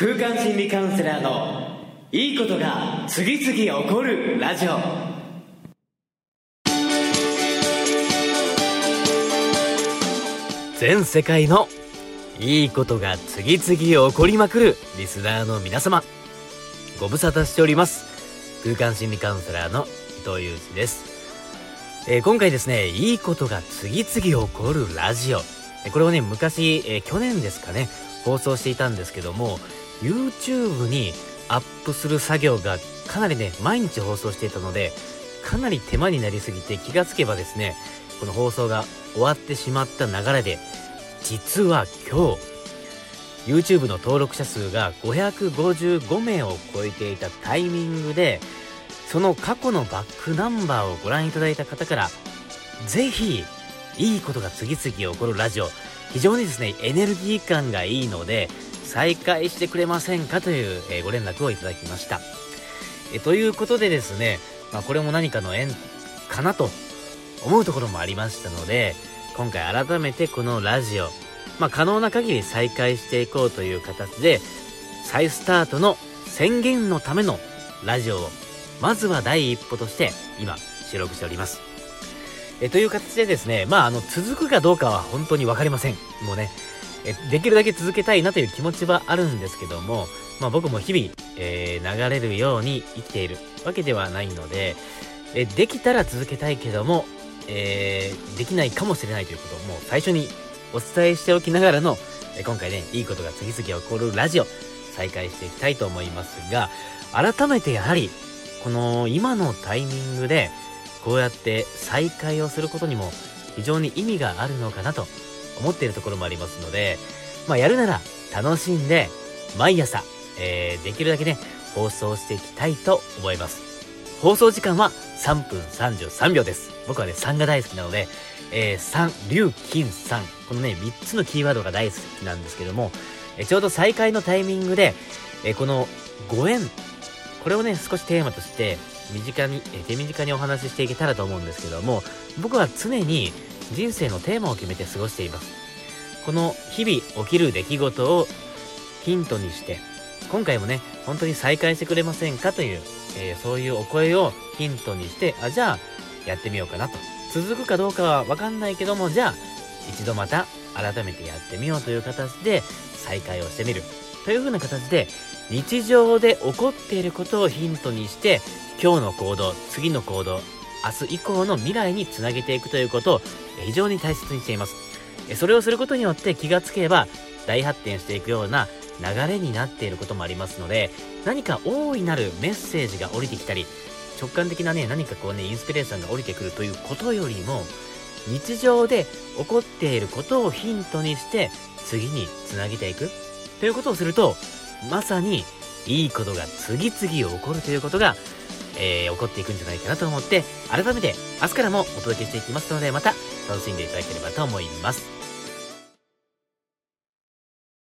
空間心理カウンセラーのいいことが次々起こるラジオ。全世界のいいことが次々起こりまくるリスナーの皆様。ご無沙汰しております。空間心理カウンセラーの伊藤裕二です、えー、今回ですねいいことが次々起こるラジオ。これをね昔、えー、去年ですかね放送していたんですけども YouTube にアップする作業がかなりね毎日放送していたのでかなり手間になりすぎて気がつけばですねこの放送が終わってしまった流れで実は今日 YouTube の登録者数が555名を超えていたタイミングでその過去のバックナンバーをご覧いただいた方からぜひいいことが次々起こるラジオ非常にですねエネルギー感がいいので再開してくれませんかという、えー、ご連絡をいただきました。えということでですね、まあ、これも何かの縁かなと思うところもありましたので今回改めてこのラジオ、まあ、可能な限り再開していこうという形で再スタートの宣言のためのラジオをまずは第一歩として今収録しております。えという形でですねまああの続くかどうかは本当に分かりません。もうねえできるだけ続けたいなという気持ちはあるんですけども、まあ、僕も日々、えー、流れるように生きているわけではないのでえできたら続けたいけどもえー、できないかもしれないということをもう最初にお伝えしておきながらの、え今回ね、いいことが次々起こるラジオ、再開していきたいと思いますが、改めてやはり、この今のタイミングで、こうやって再開をすることにも非常に意味があるのかなと思っているところもありますので、まあやるなら楽しんで、毎朝、えー、できるだけね、放送していきたいと思います。放送時間は3分33秒です。僕はね、3が大好きなので、えー、3、竜、金、3。このね、3つのキーワードが大好きなんですけども、えー、ちょうど再開のタイミングで、えー、このご縁、これをね、少しテーマとして、身近に、えー、手短にお話ししていけたらと思うんですけども、僕は常に人生のテーマを決めて過ごしています。この日々起きる出来事をヒントにして、今回もね、本当に再開してくれませんかというえー、そういうお声をヒントにして、あ、じゃあ、やってみようかなと。続くかどうかはわかんないけども、じゃあ、一度また改めてやってみようという形で再開をしてみる。という風な形で、日常で起こっていることをヒントにして、今日の行動、次の行動、明日以降の未来につなげていくということを非常に大切にしています。それをすることによって気がつけば大発展していくような流れになっていることもありますので、何か大いなるメッセージが降りてきたり、直感的なね、何かこうね、インスピレーションが降りてくるということよりも、日常で起こっていることをヒントにして、次につなげていくということをすると、まさにいいことが次々起こるということが、えー、起こっていくんじゃないかなと思って、改めて明日からもお届けしていきますので、また楽しんでいただければと思います。